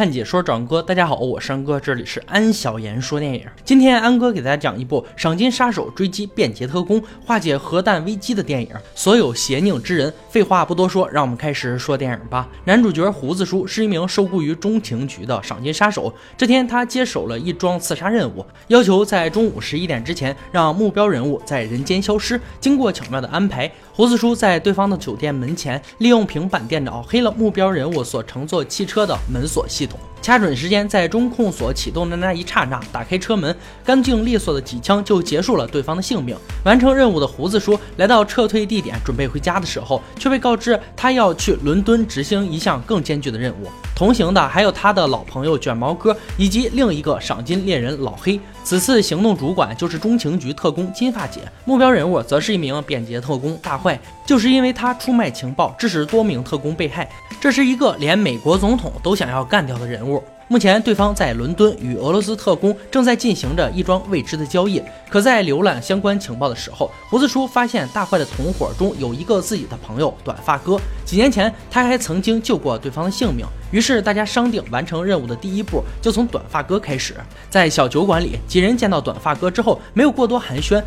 看解说转哥，大家好，我是安哥，这里是安小言说电影。今天安哥给大家讲一部赏金杀手追击便捷特工，化解核弹危机的电影。所有邪佞之人，废话不多说，让我们开始说电影吧。男主角胡子叔是一名受雇于中情局的赏金杀手。这天，他接手了一桩刺杀任务，要求在中午十一点之前让目标人物在人间消失。经过巧妙的安排，胡子叔在对方的酒店门前，利用平板电脑黑了目标人物所乘坐汽车的门锁系统。掐准时间，在中控锁启动的那一刹那，打开车门，干净利索的几枪就结束了对方的性命。完成任务的胡子叔来到撤退地点，准备回家的时候，却被告知他要去伦敦执行一项更艰巨的任务。同行的还有他的老朋友卷毛哥，以及另一个赏金猎人老黑。此次行动主管就是中情局特工金发姐，目标人物则是一名便捷特工大坏。就是因为他出卖情报，致使多名特工被害，这是一个连美国总统都想要干掉的人物。目前，对方在伦敦与俄罗斯特工正在进行着一桩未知的交易。可在浏览相关情报的时候，胡子叔发现大坏的同伙中有一个自己的朋友短发哥。几年前，他还曾经救过对方的性命。于是，大家商定完成任务的第一步就从短发哥开始。在小酒馆里，几人见到短发哥之后，没有过多寒暄。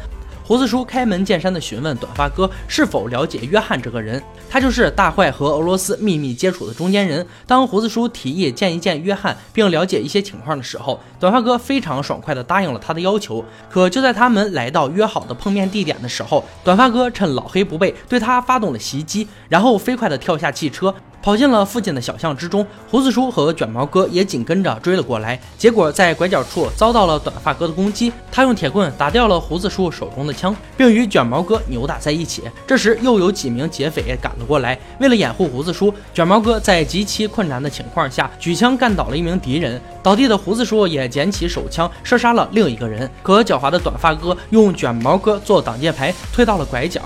胡子叔开门见山地询问短发哥是否了解约翰这个人，他就是大坏和俄罗斯秘密接触的中间人。当胡子叔提议见一见约翰，并了解一些情况的时候，短发哥非常爽快地答应了他的要求。可就在他们来到约好的碰面地点的时候，短发哥趁老黑不备，对他发动了袭击，然后飞快地跳下汽车。跑进了附近的小巷之中，胡子叔和卷毛哥也紧跟着追了过来。结果在拐角处遭到了短发哥的攻击，他用铁棍打掉了胡子叔手中的枪，并与卷毛哥扭打在一起。这时又有几名劫匪赶了过来，为了掩护胡子叔，卷毛哥在极其困难的情况下举枪干倒了一名敌人。倒地的胡子叔也捡起手枪射杀了另一个人。可狡猾的短发哥用卷毛哥做挡箭牌，推到了拐角。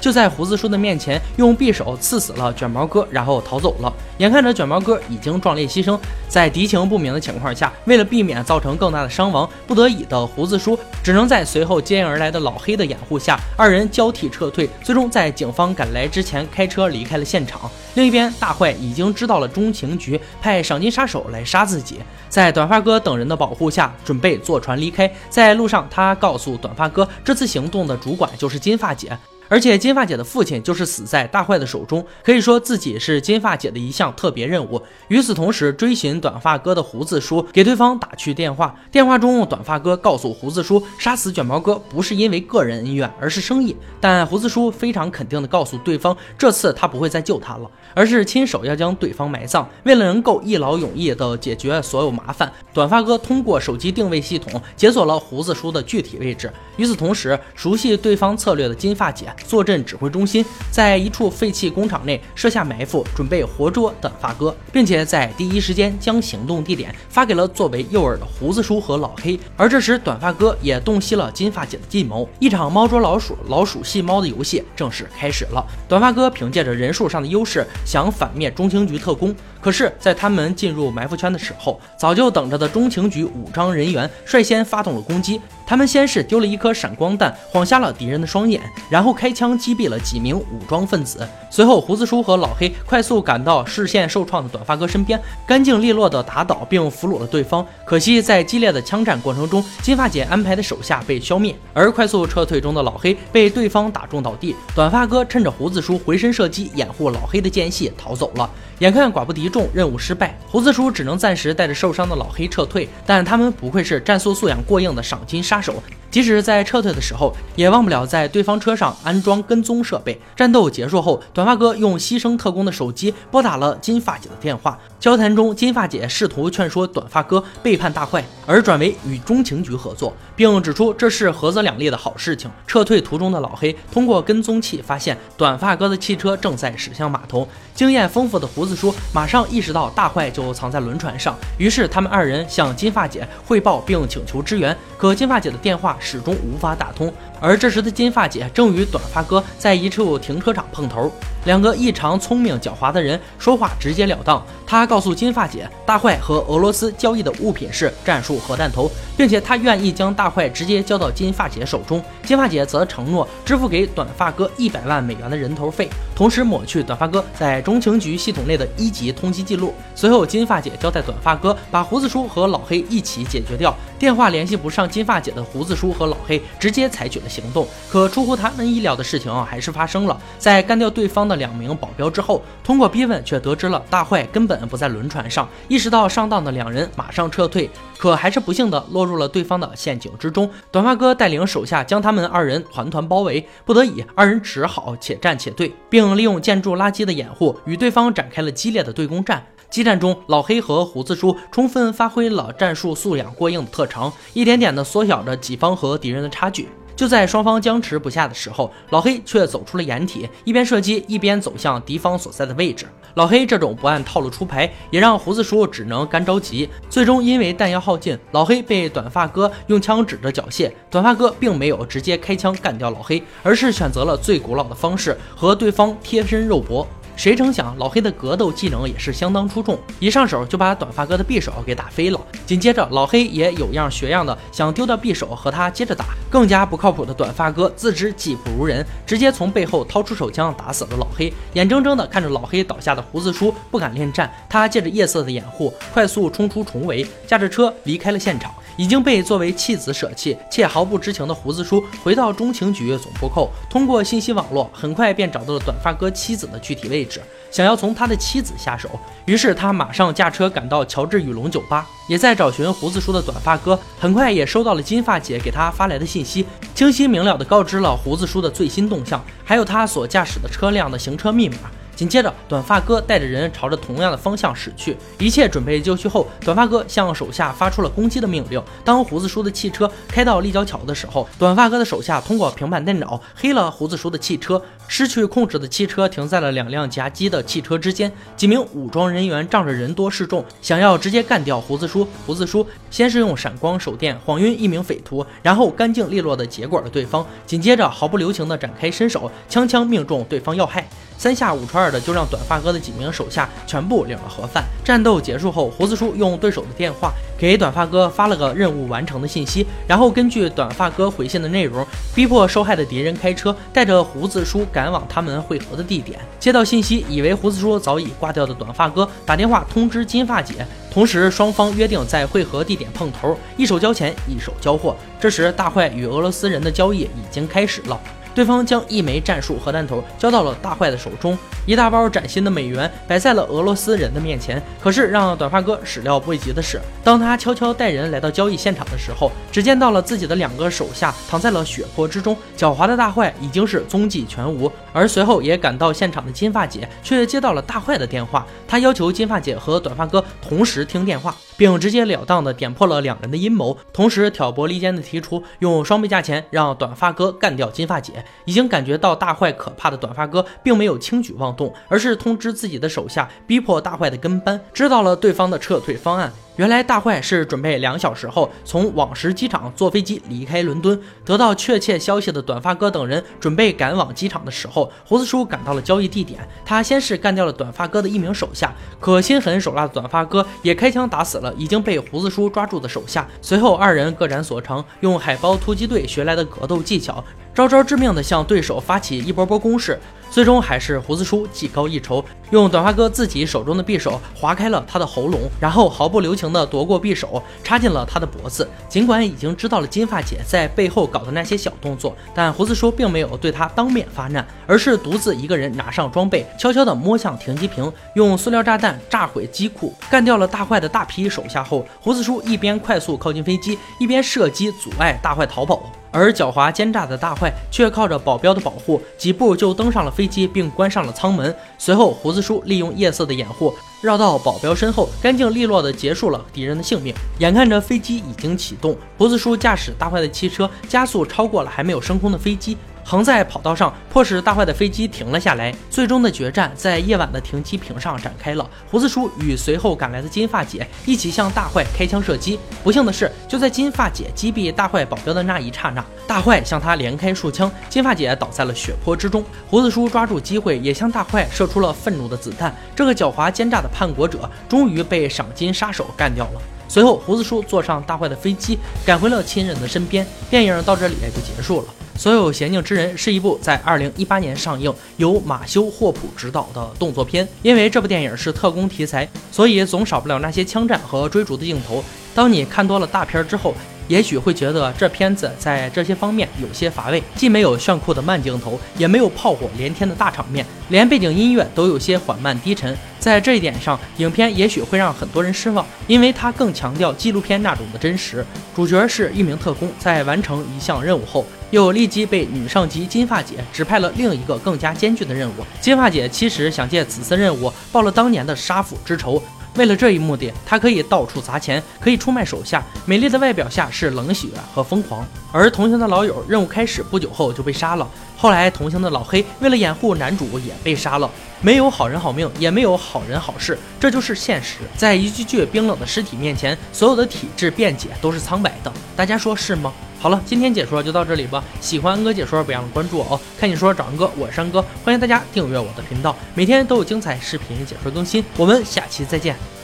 就在胡子叔的面前，用匕首刺死了卷毛哥，然后逃走了。眼看着卷毛哥已经壮烈牺牲，在敌情不明的情况下，为了避免造成更大的伤亡，不得已的胡子叔只能在随后接应而来的老黑的掩护下，二人交替撤退。最终在警方赶来之前，开车离开了现场。另一边，大坏已经知道了中情局派赏金杀手来杀自己，在短发哥等人的保护下，准备坐船离开。在路上，他告诉短发哥，这次行动的主管就是金发姐。而且金发姐的父亲就是死在大坏的手中，可以说自己是金发姐的一项特别任务。与此同时，追寻短发哥的胡子叔给对方打去电话，电话中短发哥告诉胡子叔，杀死卷毛哥不是因为个人恩怨，而是生意。但胡子叔非常肯定地告诉对方，这次他不会再救他了，而是亲手要将对方埋葬。为了能够一劳永逸地解决所有麻烦，短发哥通过手机定位系统解锁了胡子叔的具体位置。与此同时，熟悉对方策略的金发姐。坐镇指挥中心，在一处废弃工厂内设下埋伏，准备活捉短发哥，并且在第一时间将行动地点发给了作为诱饵的胡子叔和老黑。而这时，短发哥也洞悉了金发姐的计谋，一场猫捉老鼠、老鼠戏猫的游戏正式开始了。短发哥凭借着人数上的优势，想反灭中情局特工。可是，在他们进入埋伏圈的时候，早就等着的中情局武装人员率先发动了攻击。他们先是丢了一颗闪光弹，晃瞎了敌人的双眼，然后开开枪击毙了几名武装分子。随后，胡子叔和老黑快速赶到视线受创的短发哥身边，干净利落地打倒并俘虏了对方。可惜，在激烈的枪战过程中，金发姐安排的手下被消灭，而快速撤退中的老黑被对方打中倒地。短发哥趁着胡子叔回身射击掩护老黑的间隙逃走了。眼看寡不敌众，任务失败，胡子叔只能暂时带着受伤的老黑撤退。但他们不愧是战术素养过硬的赏金杀手。即使在撤退的时候，也忘不了在对方车上安装跟踪设备。战斗结束后，短发哥用牺牲特工的手机拨打了金发姐的电话。交谈中，金发姐试图劝说短发哥背叛大坏，而转为与中情局合作，并指出这是合则两利的好事情。撤退途中的老黑通过跟踪器发现短发哥的汽车正在驶向码头。经验丰富的胡子叔马上意识到大坏就藏在轮船上，于是他们二人向金发姐汇报并请求支援。可金发姐的电话。始终无法打通，而这时的金发姐正与短发哥在一处停车场碰头。两个异常聪明狡猾的人说话直截了当。他告诉金发姐，大坏和俄罗斯交易的物品是战术核弹头，并且他愿意将大坏直接交到金发姐手中。金发姐则承诺支付给短发哥一百万美元的人头费。同时抹去短发哥在中情局系统内的一级通缉记录。随后，金发姐交代短发哥把胡子叔和老黑一起解决掉。电话联系不上金发姐的胡子叔和老黑直接采取了行动。可出乎他们意料的事情还是发生了。在干掉对方的两名保镖之后，通过逼问却得知了大坏根本不在轮船上。意识到上当的两人马上撤退，可还是不幸的落入了对方的陷阱之中。短发哥带领手下将他们二人团团包围，不得已，二人只好且战且退，并利用建筑垃圾的掩护与对方展开了激烈的对攻战。激战中，老黑和胡子叔充分发挥了战术素养过硬的特长，一点点的缩小着己方和敌人的差距。就在双方僵持不下的时候，老黑却走出了掩体，一边射击一边走向敌方所在的位置。老黑这种不按套路出牌，也让胡子叔只能干着急。最终因为弹药耗尽，老黑被短发哥用枪指着缴械。短发哥并没有直接开枪干掉老黑，而是选择了最古老的方式，和对方贴身肉搏。谁成想，老黑的格斗技能也是相当出众，一上手就把短发哥的匕首给打飞了。紧接着，老黑也有样学样的想丢掉匕首和他接着打。更加不靠谱的短发哥自知技不如人，直接从背后掏出手枪打死了老黑。眼睁睁的看着老黑倒下的胡子叔不敢恋战，他借着夜色的掩护，快速冲出重围，驾着车离开了现场。已经被作为弃子舍弃且毫不知情的胡子叔回到中情局总部后，通过信息网络很快便找到了短发哥妻子的具体位置，想要从他的妻子下手。于是他马上驾车赶到乔治与龙酒吧，也在找寻胡子叔的短发哥。很快也收到了金发姐给他发来的信息，清晰明了的告知了胡子叔的最新动向，还有他所驾驶的车辆的行车密码。紧接着，短发哥带着人朝着同样的方向驶去。一切准备就绪后，短发哥向手下发出了攻击的命令。当胡子叔的汽车开到立交桥的时候，短发哥的手下通过平板电脑黑了胡子叔的汽车，失去控制的汽车停在了两辆夹击的汽车之间。几名武装人员仗着人多势众，想要直接干掉胡子叔。胡子叔先是用闪光手电晃晕一名匪徒，然后干净利落的结果了对方，紧接着毫不留情的展开身手，枪枪命中对方要害。三下五除二的就让短发哥的几名手下全部领了盒饭。战斗结束后，胡子叔用对手的电话给短发哥发了个任务完成的信息，然后根据短发哥回信的内容，逼迫受害的敌人开车带着胡子叔赶往他们会合的地点。接到信息，以为胡子叔早已挂掉的短发哥打电话通知金发姐，同时双方约定在会合地点碰头，一手交钱，一手交货。这时，大坏与俄罗斯人的交易已经开始了。对方将一枚战术核弹头交到了大坏的手中，一大包崭新的美元摆在了俄罗斯人的面前。可是让短发哥始料未及的是，当他悄悄带人来到交易现场的时候，只见到了自己的两个手下躺在了血泊之中，狡猾的大坏已经是踪迹全无。而随后也赶到现场的金发姐却接到了大坏的电话，他要求金发姐和短发哥同时听电话。并直截了当地点破了两人的阴谋，同时挑拨离间的提出用双倍价钱让短发哥干掉金发姐。已经感觉到大坏可怕的短发哥，并没有轻举妄动，而是通知自己的手下，逼迫大坏的跟班，知道了对方的撤退方案。原来大坏是准备两小时后从往时机场坐飞机离开伦敦。得到确切消息的短发哥等人准备赶往机场的时候，胡子叔赶到了交易地点。他先是干掉了短发哥的一名手下，可心狠手辣的短发哥也开枪打死了已经被胡子叔抓住的手下。随后二人各展所长，用海豹突击队学来的格斗技巧。招招致命的向对手发起一波波攻势，最终还是胡子叔技高一筹，用短发哥自己手中的匕首划开了他的喉咙，然后毫不留情地夺过匕首插进了他的脖子。尽管已经知道了金发姐在背后搞的那些小动作，但胡子叔并没有对他当面发难，而是独自一个人拿上装备，悄悄地摸向停机坪，用塑料炸弹炸毁机库，干掉了大坏的大批手下后，胡子叔一边快速靠近飞机，一边射击阻碍大坏逃跑。而狡猾奸诈的大坏却靠着保镖的保护，几步就登上了飞机，并关上了舱门。随后，胡子叔利用夜色的掩护，绕到保镖身后，干净利落地结束了敌人的性命。眼看着飞机已经启动，胡子叔驾驶大坏的汽车加速超过了还没有升空的飞机。横在跑道上，迫使大坏的飞机停了下来。最终的决战在夜晚的停机坪上展开了。胡子叔与随后赶来的金发姐一起向大坏开枪射击。不幸的是，就在金发姐击毙大坏保镖的那一刹那，大坏向他连开数枪，金发姐倒在了血泊之中。胡子叔抓住机会，也向大坏射出了愤怒的子弹。这个狡猾奸诈的叛国者终于被赏金杀手干掉了。随后，胡子叔坐上大坏的飞机，赶回了亲人的身边。电影到这里也就结束了。所有邪佞之人》是一部在二零一八年上映、由马修·霍普执导的动作片。因为这部电影是特工题材，所以总少不了那些枪战和追逐的镜头。当你看多了大片之后，也许会觉得这片子在这些方面有些乏味，既没有炫酷的慢镜头，也没有炮火连天的大场面，连背景音乐都有些缓慢低沉。在这一点上，影片也许会让很多人失望，因为它更强调纪录片那种的真实。主角是一名特工，在完成一项任务后，又立即被女上级金发姐指派了另一个更加艰巨的任务。金发姐其实想借此次任务报了当年的杀父之仇。为了这一目的，他可以到处砸钱，可以出卖手下。美丽的外表下是冷血和疯狂。而同行的老友，任务开始不久后就被杀了。后来，同行的老黑为了掩护男主也被杀了。没有好人好命，也没有好人好事，这就是现实。在一具具冰冷的尸体面前，所有的体质辩解都是苍白的。大家说是吗？好了，今天解说就到这里吧。喜欢安哥解说，别忘了关注我哦。看你说找安哥，我是山哥，欢迎大家订阅我的频道，每天都有精彩视频解说更新。我们下期再见。